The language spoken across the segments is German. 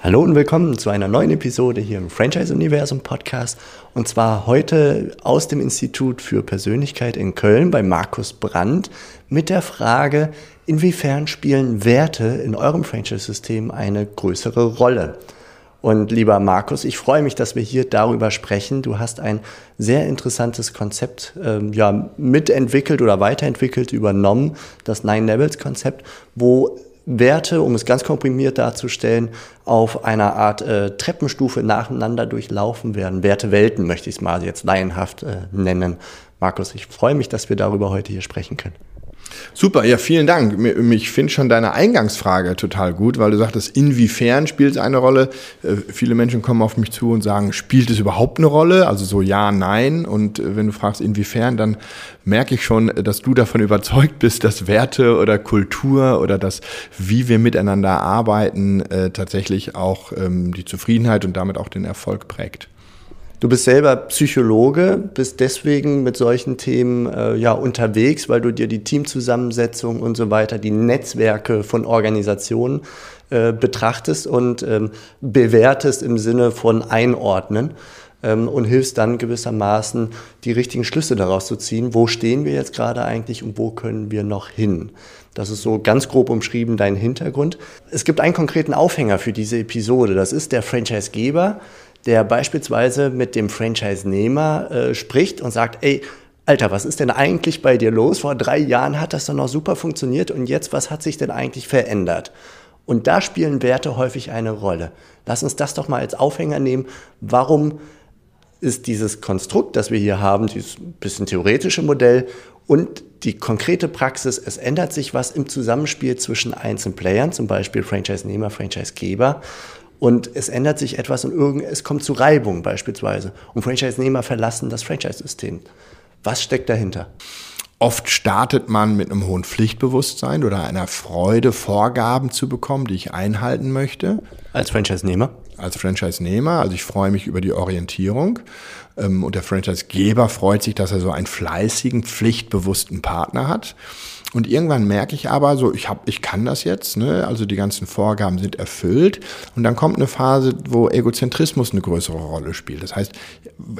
Hallo und willkommen zu einer neuen Episode hier im Franchise Universum Podcast. Und zwar heute aus dem Institut für Persönlichkeit in Köln bei Markus Brandt mit der Frage, inwiefern spielen Werte in eurem Franchise-System eine größere Rolle? Und lieber Markus, ich freue mich, dass wir hier darüber sprechen. Du hast ein sehr interessantes Konzept ähm, ja, mitentwickelt oder weiterentwickelt, übernommen, das Nine Levels Konzept, wo Werte, um es ganz komprimiert darzustellen, auf einer Art äh, Treppenstufe nacheinander durchlaufen werden. Wertewelten möchte ich es mal jetzt laienhaft äh, nennen. Markus, ich freue mich, dass wir darüber heute hier sprechen können. Super, ja, vielen Dank. Ich finde schon deine Eingangsfrage total gut, weil du sagtest, inwiefern spielt es eine Rolle? Äh, viele Menschen kommen auf mich zu und sagen, spielt es überhaupt eine Rolle? Also so ja, nein. Und äh, wenn du fragst, inwiefern, dann merke ich schon, dass du davon überzeugt bist, dass Werte oder Kultur oder das, wie wir miteinander arbeiten, äh, tatsächlich auch ähm, die Zufriedenheit und damit auch den Erfolg prägt. Du bist selber Psychologe, bist deswegen mit solchen Themen äh, ja unterwegs, weil du dir die Teamzusammensetzung und so weiter, die Netzwerke von Organisationen äh, betrachtest und ähm, bewertest im Sinne von einordnen ähm, und hilfst dann gewissermaßen die richtigen Schlüsse daraus zu ziehen. Wo stehen wir jetzt gerade eigentlich und wo können wir noch hin? Das ist so ganz grob umschrieben dein Hintergrund. Es gibt einen konkreten Aufhänger für diese Episode. Das ist der Franchisegeber der beispielsweise mit dem Franchise-Nehmer äh, spricht und sagt, ey, Alter, was ist denn eigentlich bei dir los? Vor drei Jahren hat das doch noch super funktioniert und jetzt, was hat sich denn eigentlich verändert? Und da spielen Werte häufig eine Rolle. Lass uns das doch mal als Aufhänger nehmen. Warum ist dieses Konstrukt, das wir hier haben, dieses bisschen theoretische Modell und die konkrete Praxis, es ändert sich was im Zusammenspiel zwischen einzelnen Playern, zum Beispiel Franchise-Nehmer, Franchise-Geber und es ändert sich etwas und irgend, es kommt zu Reibung beispielsweise. Und Franchise-Nehmer verlassen das Franchise-System. Was steckt dahinter? Oft startet man mit einem hohen Pflichtbewusstsein oder einer Freude, Vorgaben zu bekommen, die ich einhalten möchte. Als Franchise-Nehmer? Als Franchise-Nehmer. Also ich freue mich über die Orientierung. Ähm, und der Franchise-Geber freut sich, dass er so einen fleißigen, pflichtbewussten Partner hat. Und irgendwann merke ich aber so, ich hab, ich kann das jetzt, ne? also die ganzen Vorgaben sind erfüllt. Und dann kommt eine Phase, wo Egozentrismus eine größere Rolle spielt. Das heißt,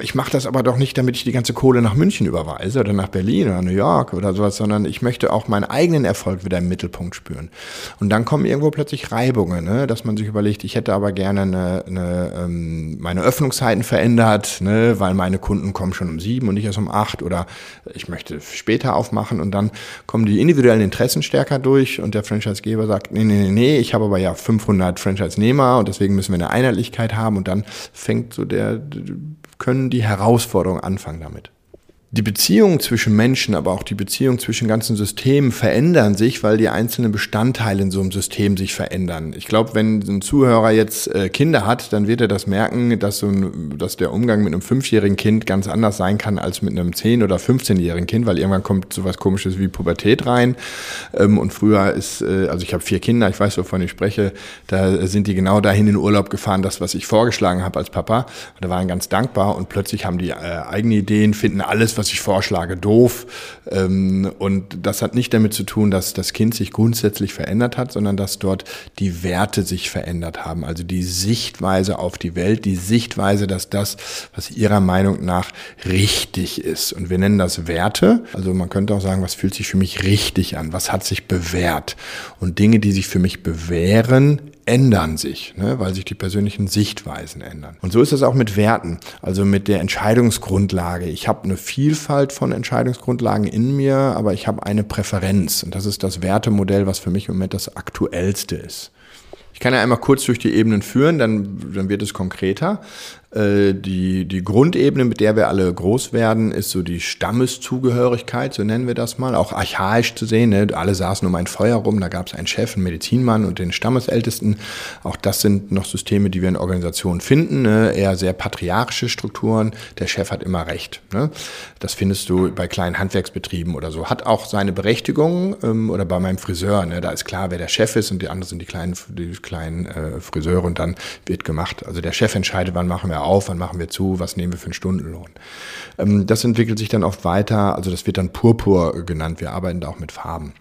ich mache das aber doch nicht, damit ich die ganze Kohle nach München überweise oder nach Berlin oder New York oder sowas, sondern ich möchte auch meinen eigenen Erfolg wieder im Mittelpunkt spüren. Und dann kommen irgendwo plötzlich Reibungen, ne? dass man sich überlegt, ich hätte aber gerne eine, eine, ähm, meine Öffnungszeiten verändert, ne? weil meine Kunden kommen schon um sieben und nicht erst um acht oder ich möchte später aufmachen und dann kommen die individuellen Interessen stärker durch und der Franchisegeber sagt, nee, nee, nee, nee, ich habe aber ja 500 Franchise-Nehmer und deswegen müssen wir eine Einheitlichkeit haben und dann fängt so der, können die Herausforderungen anfangen damit die Beziehungen zwischen Menschen, aber auch die Beziehungen zwischen ganzen Systemen verändern sich, weil die einzelnen Bestandteile in so einem System sich verändern. Ich glaube, wenn ein Zuhörer jetzt äh, Kinder hat, dann wird er das merken, dass, so ein, dass der Umgang mit einem fünfjährigen Kind ganz anders sein kann als mit einem zehn- oder 15-jährigen Kind, weil irgendwann kommt sowas komisches wie Pubertät rein. Ähm, und früher ist, äh, also ich habe vier Kinder, ich weiß, wovon ich spreche, da sind die genau dahin in Urlaub gefahren, das, was ich vorgeschlagen habe als Papa. Und da waren ganz dankbar und plötzlich haben die äh, eigene Ideen, finden alles, was ich vorschlage, doof. Ähm, und das hat nicht damit zu tun, dass das Kind sich grundsätzlich verändert hat, sondern dass dort die Werte sich verändert haben. Also die Sichtweise auf die Welt, die Sichtweise, dass das, was ihrer Meinung nach richtig ist. Und wir nennen das Werte. Also man könnte auch sagen, was fühlt sich für mich richtig an? Was hat sich bewährt? Und Dinge, die sich für mich bewähren, ändern sich, ne, weil sich die persönlichen Sichtweisen ändern. Und so ist es auch mit Werten, also mit der Entscheidungsgrundlage. Ich habe eine Vielfalt von Entscheidungsgrundlagen in mir, aber ich habe eine Präferenz. Und das ist das Wertemodell, was für mich im Moment das aktuellste ist. Ich kann ja einmal kurz durch die Ebenen führen, dann, dann wird es konkreter. Äh, die, die Grundebene, mit der wir alle groß werden, ist so die Stammeszugehörigkeit, so nennen wir das mal, auch archaisch zu sehen. Ne? Alle saßen um ein Feuer rum, da gab es einen Chef, einen Medizinmann und den Stammesältesten. Auch das sind noch Systeme, die wir in Organisationen finden, ne? eher sehr patriarchische Strukturen. Der Chef hat immer recht. Ne? Das findest du bei kleinen Handwerksbetrieben oder so. Hat auch seine Berechtigung ähm, oder bei meinem Friseur. Ne? Da ist klar, wer der Chef ist und die anderen sind die kleinen, die kleinen äh, Friseure und dann wird gemacht. Also der Chef entscheidet, wann machen wir auf, wann machen wir zu, was nehmen wir für einen Stundenlohn. Ähm, das entwickelt sich dann oft weiter, also das wird dann Purpur genannt, wir arbeiten da auch mit Farben.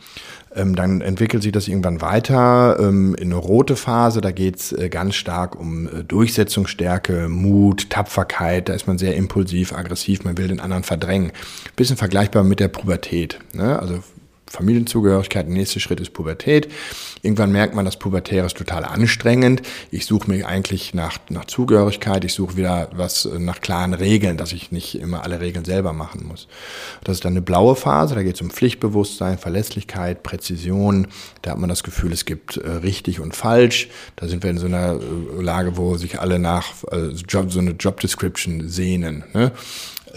Ähm, dann entwickelt sich das irgendwann weiter ähm, in eine rote Phase, da geht es äh, ganz stark um äh, Durchsetzungsstärke, Mut, Tapferkeit, da ist man sehr impulsiv, aggressiv, man will den anderen verdrängen. Bisschen vergleichbar mit der Pubertät. Ne? Also Familienzugehörigkeit, der nächste Schritt ist Pubertät. Irgendwann merkt man, das Pubertäre ist total anstrengend. Ich suche mir eigentlich nach, nach Zugehörigkeit, ich suche wieder was äh, nach klaren Regeln, dass ich nicht immer alle Regeln selber machen muss. Das ist dann eine blaue Phase, da geht es um Pflichtbewusstsein, Verlässlichkeit, Präzision. Da hat man das Gefühl, es gibt äh, richtig und falsch. Da sind wir in so einer äh, Lage, wo sich alle nach äh, Job, so eine Job Description sehnen. Ne?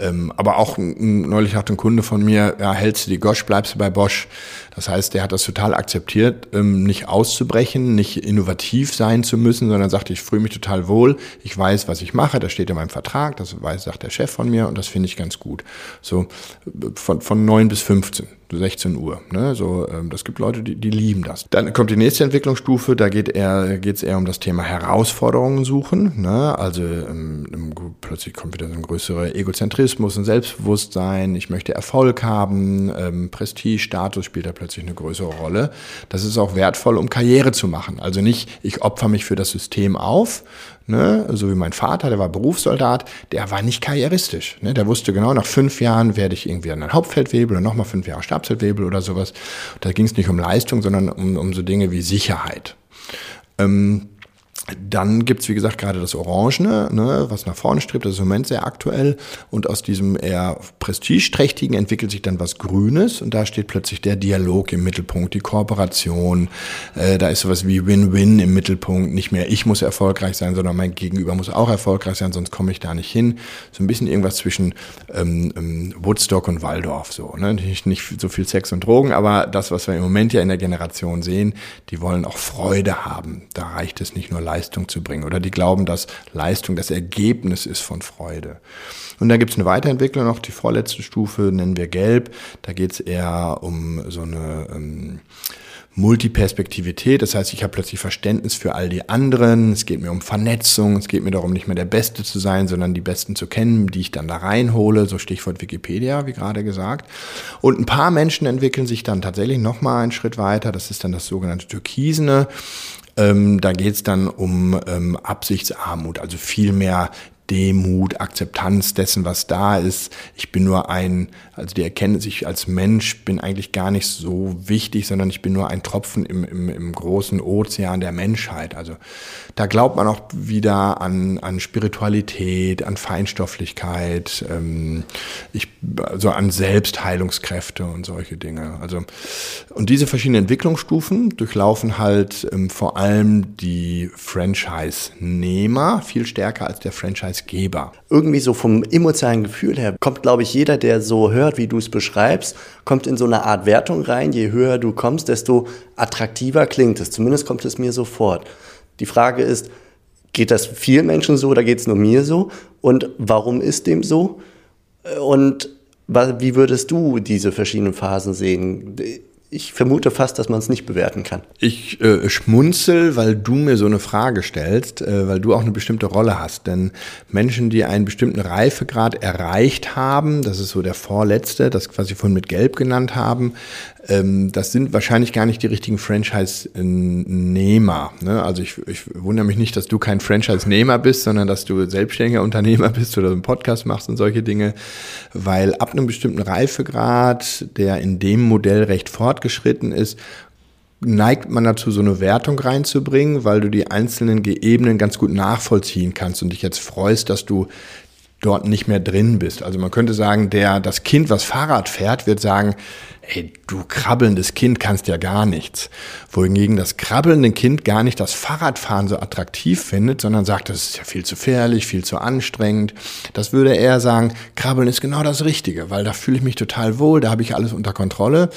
Ähm, aber auch neulich hat ein Kunde von mir, ja, hältst du die Gosch, bleibst du bei Bosch. Das heißt, der hat das total akzeptiert, ähm, nicht auszubrechen, nicht innovativ sein zu müssen, sondern sagt, ich fühle mich total wohl, ich weiß, was ich mache, das steht in meinem Vertrag, das weiß, sagt der Chef von mir und das finde ich ganz gut. So von, von 9 bis 15. 16 Uhr. Ne? So, ähm, das gibt Leute, die, die lieben das. Dann kommt die nächste Entwicklungsstufe, da geht eher, geht's eher um das Thema Herausforderungen suchen. Ne? Also ähm, plötzlich kommt wieder so ein größerer Egozentrismus, ein Selbstbewusstsein, ich möchte Erfolg haben, ähm, Prestige, Status spielt da plötzlich eine größere Rolle. Das ist auch wertvoll, um Karriere zu machen. Also nicht, ich opfer mich für das System auf, ne, so wie mein Vater, der war Berufssoldat, der war nicht karrieristisch. Ne? Der wusste genau, nach fünf Jahren werde ich irgendwie an ein Hauptfeldwebel und nochmal fünf Jahre Stabsfeldwebel oder sowas. Da ging es nicht um Leistung, sondern um, um so Dinge wie Sicherheit. Ähm, dann gibt's wie gesagt, gerade das Orangene, ne, was nach vorne strebt, das ist im Moment sehr aktuell. Und aus diesem eher prestigeträchtigen entwickelt sich dann was Grünes und da steht plötzlich der Dialog im Mittelpunkt, die Kooperation. Äh, da ist sowas wie Win-Win im Mittelpunkt. Nicht mehr ich muss erfolgreich sein, sondern mein Gegenüber muss auch erfolgreich sein, sonst komme ich da nicht hin. So ein bisschen irgendwas zwischen ähm, ähm, Woodstock und Waldorf. So, ne? nicht, nicht so viel Sex und Drogen, aber das, was wir im Moment ja in der Generation sehen, die wollen auch Freude haben. Da reicht es nicht nur Leistung zu bringen. Oder die glauben, dass Leistung das Ergebnis ist von Freude. Und da gibt es eine Weiterentwicklung noch, die vorletzte Stufe nennen wir Gelb. Da geht es eher um so eine ähm, Multiperspektivität. Das heißt, ich habe plötzlich Verständnis für all die anderen. Es geht mir um Vernetzung. Es geht mir darum, nicht mehr der Beste zu sein, sondern die Besten zu kennen, die ich dann da reinhole. So Stichwort Wikipedia, wie gerade gesagt. Und ein paar Menschen entwickeln sich dann tatsächlich noch mal einen Schritt weiter. Das ist dann das sogenannte Türkisene. Ähm, da geht es dann um ähm, Absichtsarmut, also viel mehr Demut, Akzeptanz dessen, was da ist. Ich bin nur ein, also die Erkenntnis, ich als Mensch bin eigentlich gar nicht so wichtig, sondern ich bin nur ein Tropfen im, im, im großen Ozean der Menschheit. Also da glaubt man auch wieder an, an Spiritualität, an Feinstofflichkeit, ähm, ich, also an Selbstheilungskräfte und solche Dinge. Also, und diese verschiedenen Entwicklungsstufen durchlaufen halt ähm, vor allem die Franchise-Nehmer viel stärker als der Franchise-Geber. Irgendwie so vom emotionalen Gefühl her kommt, glaube ich, jeder, der so hört, wie du es beschreibst, kommt in so eine Art Wertung rein. Je höher du kommst, desto attraktiver klingt es. Zumindest kommt es mir sofort. Die Frage ist, geht das vielen Menschen so oder geht es nur mir so? Und warum ist dem so? Und wie würdest du diese verschiedenen Phasen sehen? Ich vermute fast, dass man es nicht bewerten kann. Ich äh, schmunzel, weil du mir so eine Frage stellst, äh, weil du auch eine bestimmte Rolle hast. Denn Menschen, die einen bestimmten Reifegrad erreicht haben, das ist so der vorletzte, das quasi vorhin mit Gelb genannt haben, das sind wahrscheinlich gar nicht die richtigen Franchise-Nehmer. Ne? Also ich, ich wundere mich nicht, dass du kein Franchise-Nehmer bist, sondern dass du selbstständiger Unternehmer bist oder einen Podcast machst und solche Dinge, weil ab einem bestimmten Reifegrad, der in dem Modell recht fortgeschritten ist, neigt man dazu, so eine Wertung reinzubringen, weil du die einzelnen Ebenen ganz gut nachvollziehen kannst und dich jetzt freust, dass du dort nicht mehr drin bist. Also man könnte sagen, der, das Kind, was Fahrrad fährt, wird sagen, ey, du krabbelndes Kind kannst ja gar nichts. Wohingegen das krabbelnde Kind gar nicht das Fahrradfahren so attraktiv findet, sondern sagt, das ist ja viel zu gefährlich, viel zu anstrengend. Das würde eher sagen, krabbeln ist genau das Richtige, weil da fühle ich mich total wohl, da habe ich alles unter Kontrolle.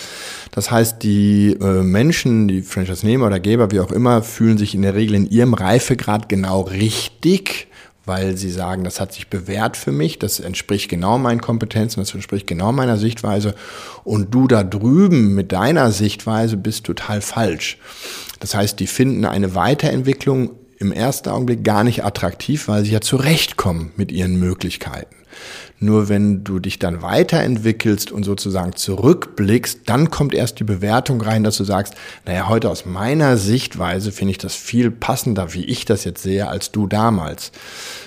Das heißt, die äh, Menschen, die Franchise-Nehmer oder Geber, wie auch immer, fühlen sich in der Regel in ihrem Reifegrad genau richtig weil sie sagen, das hat sich bewährt für mich, das entspricht genau meinen Kompetenzen, das entspricht genau meiner Sichtweise und du da drüben mit deiner Sichtweise bist total falsch. Das heißt, die finden eine Weiterentwicklung im ersten Augenblick gar nicht attraktiv, weil sie ja zurechtkommen mit ihren Möglichkeiten. Nur wenn du dich dann weiterentwickelst und sozusagen zurückblickst, dann kommt erst die Bewertung rein, dass du sagst, naja, heute aus meiner Sichtweise finde ich das viel passender, wie ich das jetzt sehe, als du damals.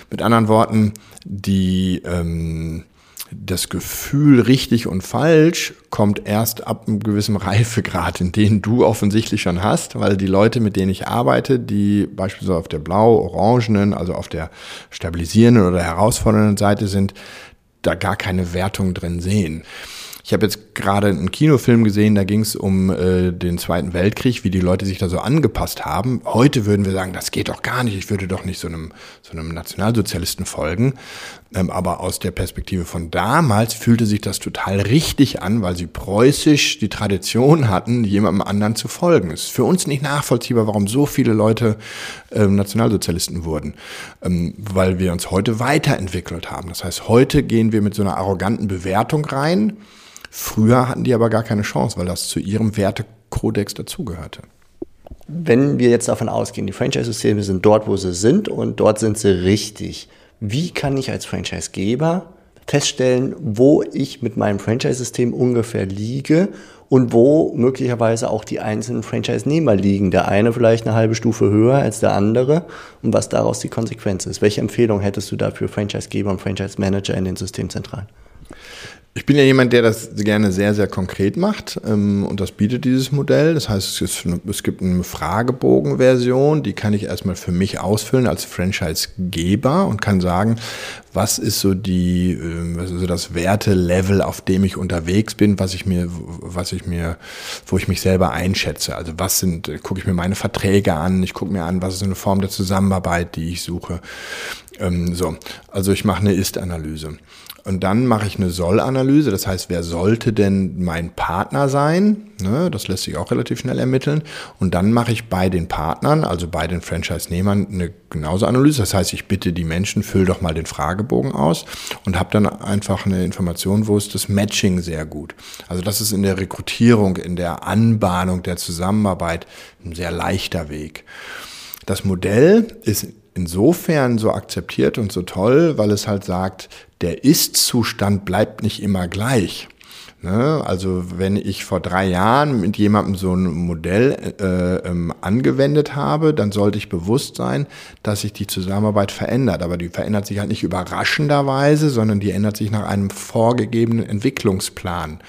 Mit anderen Worten, die, ähm, das Gefühl richtig und falsch kommt erst ab einem gewissen Reifegrad, in den du offensichtlich schon hast, weil die Leute, mit denen ich arbeite, die beispielsweise auf der blau-orangenen, also auf der stabilisierenden oder herausfordernden Seite sind, da gar keine Wertung drin sehen. Ich habe jetzt gerade einen Kinofilm gesehen, da ging es um äh, den Zweiten Weltkrieg, wie die Leute sich da so angepasst haben. Heute würden wir sagen, das geht doch gar nicht, ich würde doch nicht so einem, so einem Nationalsozialisten folgen. Ähm, aber aus der Perspektive von damals fühlte sich das total richtig an, weil sie preußisch die Tradition hatten, jemandem anderen zu folgen. Es ist für uns nicht nachvollziehbar, warum so viele Leute ähm, Nationalsozialisten wurden, ähm, weil wir uns heute weiterentwickelt haben. Das heißt, heute gehen wir mit so einer arroganten Bewertung rein Früher hatten die aber gar keine Chance, weil das zu ihrem Wertekodex dazugehörte. Wenn wir jetzt davon ausgehen, die Franchise-Systeme sind dort, wo sie sind und dort sind sie richtig, wie kann ich als Franchise-Geber feststellen, wo ich mit meinem Franchise-System ungefähr liege und wo möglicherweise auch die einzelnen Franchise-Nehmer liegen. Der eine vielleicht eine halbe Stufe höher als der andere und was daraus die Konsequenz ist. Welche Empfehlung hättest du da für Franchise-Geber und Franchise-Manager in den Systemzentralen? Ich bin ja jemand, der das gerne sehr, sehr konkret macht ähm, und das bietet dieses Modell. Das heißt, es, ist, gibt eine Fragebogen-Version, die kann ich erstmal für mich ausfüllen als Franchise-Geber und kann sagen, was ist so die, äh, so das Wertelevel, auf dem ich unterwegs bin, was ich mir, was ich mir, wo ich mich selber einschätze. Also was sind, gucke ich mir meine Verträge an, ich gucke mir an, was ist eine Form der Zusammenarbeit, die ich suche. Ähm, so, also ich mache eine Ist-Analyse. Und dann mache ich eine Soll-Analyse, das heißt, wer sollte denn mein Partner sein? Ne, das lässt sich auch relativ schnell ermitteln. Und dann mache ich bei den Partnern, also bei den Franchise-Nehmern, eine genauso Analyse. Das heißt, ich bitte die Menschen, füll doch mal den Fragebogen aus und habe dann einfach eine Information, wo ist das Matching sehr gut. Also das ist in der Rekrutierung, in der Anbahnung der Zusammenarbeit ein sehr leichter Weg. Das Modell ist insofern so akzeptiert und so toll, weil es halt sagt, der Ist-Zustand bleibt nicht immer gleich. Ne? Also wenn ich vor drei Jahren mit jemandem so ein Modell äh, ähm, angewendet habe, dann sollte ich bewusst sein, dass sich die Zusammenarbeit verändert. Aber die verändert sich halt nicht überraschenderweise, sondern die ändert sich nach einem vorgegebenen Entwicklungsplan.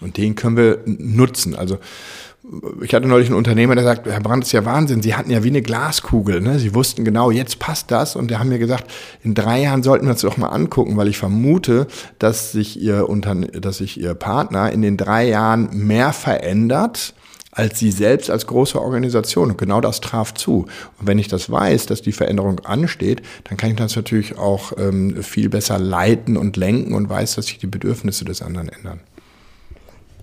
Und den können wir nutzen. Also ich hatte neulich einen Unternehmer, der sagt, Herr Brandt, ist ja Wahnsinn, Sie hatten ja wie eine Glaskugel. Ne? Sie wussten genau, jetzt passt das. Und der haben mir gesagt, in drei Jahren sollten wir uns doch mal angucken, weil ich vermute, dass sich Ihr, Unterne dass sich Ihr Partner in den drei Jahren mehr verändert, als Sie selbst als große Organisation. Und genau das traf zu. Und wenn ich das weiß, dass die Veränderung ansteht, dann kann ich das natürlich auch ähm, viel besser leiten und lenken und weiß, dass sich die Bedürfnisse des anderen ändern.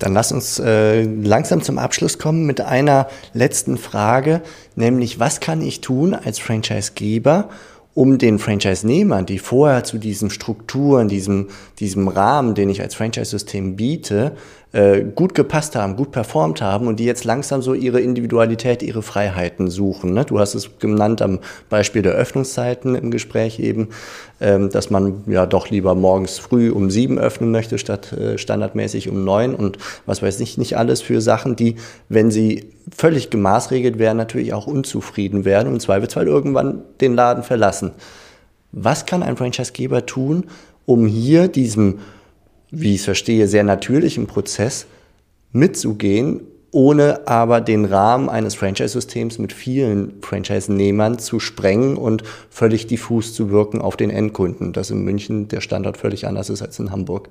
Dann lass uns äh, langsam zum Abschluss kommen mit einer letzten Frage, nämlich was kann ich tun als Franchisegeber, um den Franchise-Nehmern, die vorher zu diesen Strukturen, diesem, diesem Rahmen, den ich als Franchise-System biete, äh, gut gepasst haben, gut performt haben und die jetzt langsam so ihre Individualität, ihre Freiheiten suchen. Ne? Du hast es genannt am Beispiel der Öffnungszeiten im Gespräch eben, ähm, dass man ja doch lieber morgens früh um sieben öffnen möchte, statt äh, standardmäßig um neun und was weiß ich nicht alles für Sachen, die, wenn sie völlig gemaßregelt wären, natürlich auch unzufrieden werden und im Zweifelsfall irgendwann den Laden verlassen. Was kann ein Franchisegeber tun, um hier diesem wie ich es verstehe, sehr natürlichen Prozess mitzugehen ohne aber den Rahmen eines Franchise-Systems mit vielen Franchise-Nehmern zu sprengen und völlig diffus zu wirken auf den Endkunden, dass in München der Standort völlig anders ist als in Hamburg.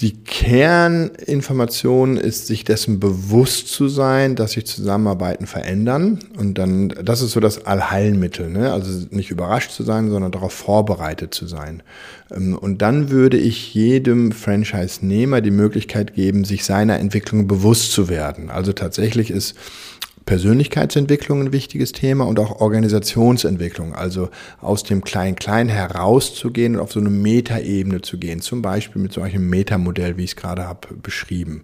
Die Kerninformation ist, sich dessen bewusst zu sein, dass sich Zusammenarbeiten verändern. Und dann, das ist so das Allheilmittel, ne? Also nicht überrascht zu sein, sondern darauf vorbereitet zu sein. Ähm, und dann würde ich jedem Franchise-Nehmer die Möglichkeit geben, sich seiner Entwicklung bewusst zu werden. Also tatsächlich ist Persönlichkeitsentwicklung ein wichtiges Thema und auch Organisationsentwicklung, also aus dem Klein-Klein herauszugehen und auf so eine Metaebene zu gehen, zum Beispiel mit solchem Metamodell, wie ich es gerade habe beschrieben.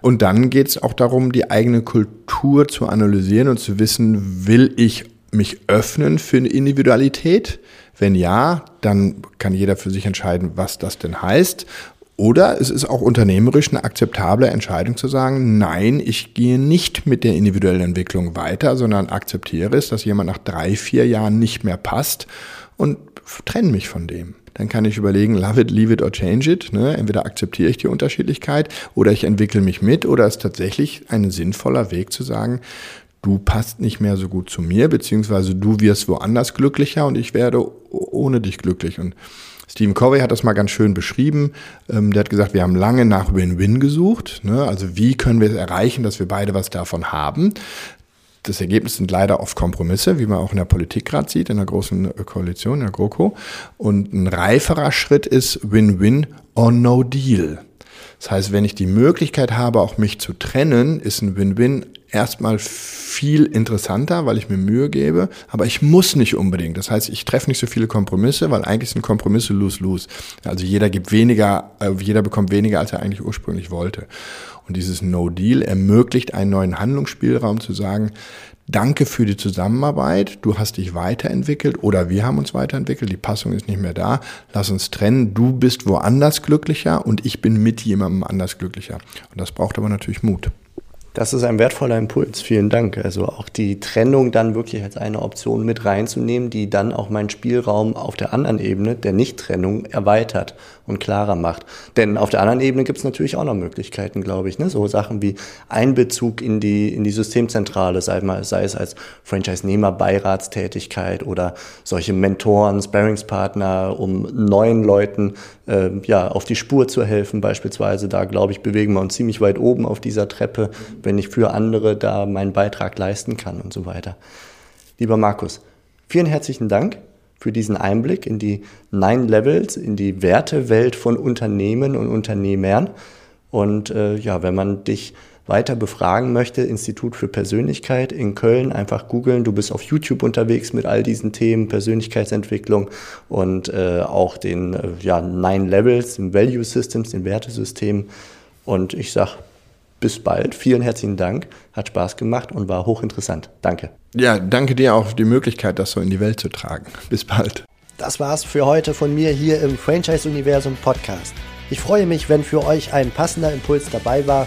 Und dann geht es auch darum, die eigene Kultur zu analysieren und zu wissen, will ich mich öffnen für eine Individualität? Wenn ja, dann kann jeder für sich entscheiden, was das denn heißt. Oder es ist auch unternehmerisch eine akzeptable Entscheidung zu sagen, nein, ich gehe nicht mit der individuellen Entwicklung weiter, sondern akzeptiere es, dass jemand nach drei, vier Jahren nicht mehr passt und trenne mich von dem. Dann kann ich überlegen, love it, leave it or change it. Ne? Entweder akzeptiere ich die Unterschiedlichkeit oder ich entwickle mich mit oder es ist tatsächlich ein sinnvoller Weg zu sagen, du passt nicht mehr so gut zu mir, beziehungsweise du wirst woanders glücklicher und ich werde ohne dich glücklich. Und Stephen Covey hat das mal ganz schön beschrieben. Ähm, der hat gesagt, wir haben lange nach Win-Win gesucht. Ne? Also wie können wir es erreichen, dass wir beide was davon haben? Das Ergebnis sind leider oft Kompromisse, wie man auch in der Politik gerade sieht, in der großen Koalition, in der GroKo. Und ein reiferer Schritt ist Win-Win or No Deal. Das heißt, wenn ich die Möglichkeit habe, auch mich zu trennen, ist ein Win-Win erstmal viel interessanter, weil ich mir Mühe gebe, aber ich muss nicht unbedingt. Das heißt, ich treffe nicht so viele Kompromisse, weil eigentlich sind Kompromisse lose-lose. Also jeder gibt weniger, äh, jeder bekommt weniger, als er eigentlich ursprünglich wollte. Und dieses No-Deal ermöglicht einen neuen Handlungsspielraum zu sagen, danke für die Zusammenarbeit, du hast dich weiterentwickelt oder wir haben uns weiterentwickelt, die Passung ist nicht mehr da, lass uns trennen, du bist woanders glücklicher und ich bin mit jemandem anders glücklicher. Und das braucht aber natürlich Mut. Das ist ein wertvoller Impuls. Vielen Dank. Also auch die Trennung dann wirklich als eine Option mit reinzunehmen, die dann auch meinen Spielraum auf der anderen Ebene der Nichttrennung erweitert und klarer macht. Denn auf der anderen Ebene gibt es natürlich auch noch Möglichkeiten, glaube ich. Ne? So Sachen wie Einbezug in die, in die Systemzentrale, sei, mal, sei es als Franchise-Nehmer, Beiratstätigkeit oder solche Mentoren, Sparringspartner, um neuen Leuten äh, ja, auf die Spur zu helfen. Beispielsweise da, glaube ich, bewegen wir uns ziemlich weit oben auf dieser Treppe, wenn ich für andere da meinen Beitrag leisten kann und so weiter. Lieber Markus, vielen herzlichen Dank für diesen Einblick in die Nine Levels, in die Wertewelt von Unternehmen und Unternehmern. Und äh, ja, wenn man dich weiter befragen möchte, Institut für Persönlichkeit in Köln, einfach googeln. Du bist auf YouTube unterwegs mit all diesen Themen, Persönlichkeitsentwicklung und äh, auch den äh, ja, Nine Levels, den Value Systems, den Wertesystemen. Und ich sage bis bald. Vielen herzlichen Dank. Hat Spaß gemacht und war hochinteressant. Danke. Ja, danke dir auch für die Möglichkeit, das so in die Welt zu tragen. Bis bald. Das war's für heute von mir hier im Franchise-Universum Podcast. Ich freue mich, wenn für euch ein passender Impuls dabei war.